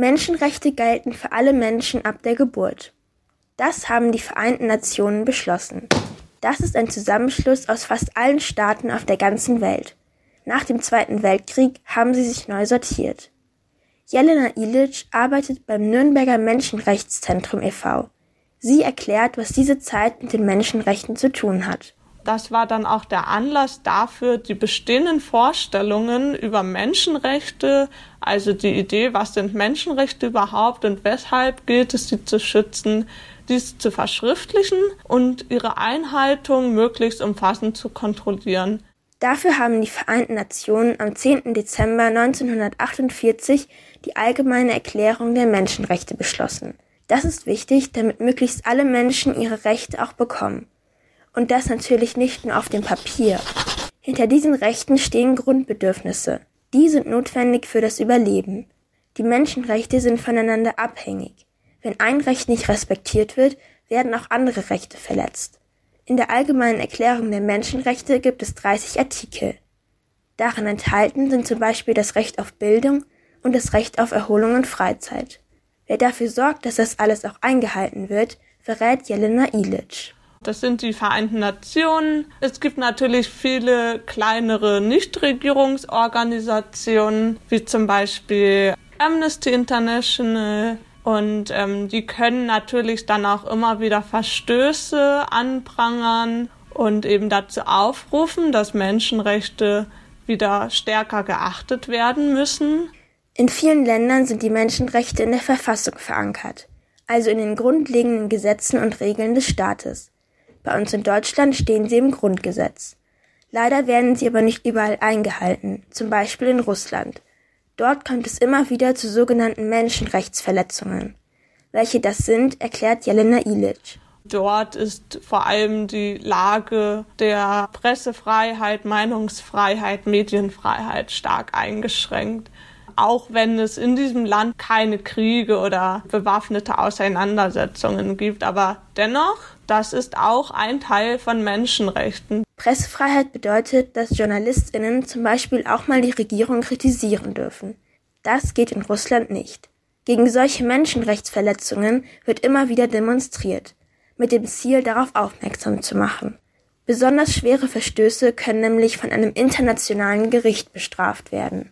Menschenrechte gelten für alle Menschen ab der Geburt. Das haben die Vereinten Nationen beschlossen. Das ist ein Zusammenschluss aus fast allen Staaten auf der ganzen Welt. Nach dem Zweiten Weltkrieg haben sie sich neu sortiert. Jelena Ilic arbeitet beim Nürnberger Menschenrechtszentrum e.V. Sie erklärt, was diese Zeit mit den Menschenrechten zu tun hat. Das war dann auch der Anlass dafür, die bestehenden Vorstellungen über Menschenrechte, also die Idee, was sind Menschenrechte überhaupt und weshalb gilt es, sie zu schützen, dies zu verschriftlichen und ihre Einhaltung möglichst umfassend zu kontrollieren. Dafür haben die Vereinten Nationen am 10. Dezember 1948 die Allgemeine Erklärung der Menschenrechte beschlossen. Das ist wichtig, damit möglichst alle Menschen ihre Rechte auch bekommen. Und das natürlich nicht nur auf dem Papier. Hinter diesen Rechten stehen Grundbedürfnisse. Die sind notwendig für das Überleben. Die Menschenrechte sind voneinander abhängig. Wenn ein Recht nicht respektiert wird, werden auch andere Rechte verletzt. In der Allgemeinen Erklärung der Menschenrechte gibt es 30 Artikel. Darin enthalten sind zum Beispiel das Recht auf Bildung und das Recht auf Erholung und Freizeit. Wer dafür sorgt, dass das alles auch eingehalten wird, verrät Jelena Ilic. Das sind die Vereinten Nationen. Es gibt natürlich viele kleinere Nichtregierungsorganisationen, wie zum Beispiel Amnesty International. Und ähm, die können natürlich dann auch immer wieder Verstöße anprangern und eben dazu aufrufen, dass Menschenrechte wieder stärker geachtet werden müssen. In vielen Ländern sind die Menschenrechte in der Verfassung verankert, also in den grundlegenden Gesetzen und Regeln des Staates. Bei uns in Deutschland stehen sie im Grundgesetz. Leider werden sie aber nicht überall eingehalten, zum Beispiel in Russland. Dort kommt es immer wieder zu sogenannten Menschenrechtsverletzungen. Welche das sind, erklärt Jelena Ilic. Dort ist vor allem die Lage der Pressefreiheit, Meinungsfreiheit, Medienfreiheit stark eingeschränkt. Auch wenn es in diesem Land keine Kriege oder bewaffnete Auseinandersetzungen gibt. Aber dennoch das ist auch ein Teil von Menschenrechten. Pressefreiheit bedeutet, dass JournalistInnen zum Beispiel auch mal die Regierung kritisieren dürfen. Das geht in Russland nicht. Gegen solche Menschenrechtsverletzungen wird immer wieder demonstriert, mit dem Ziel, darauf aufmerksam zu machen. Besonders schwere Verstöße können nämlich von einem internationalen Gericht bestraft werden.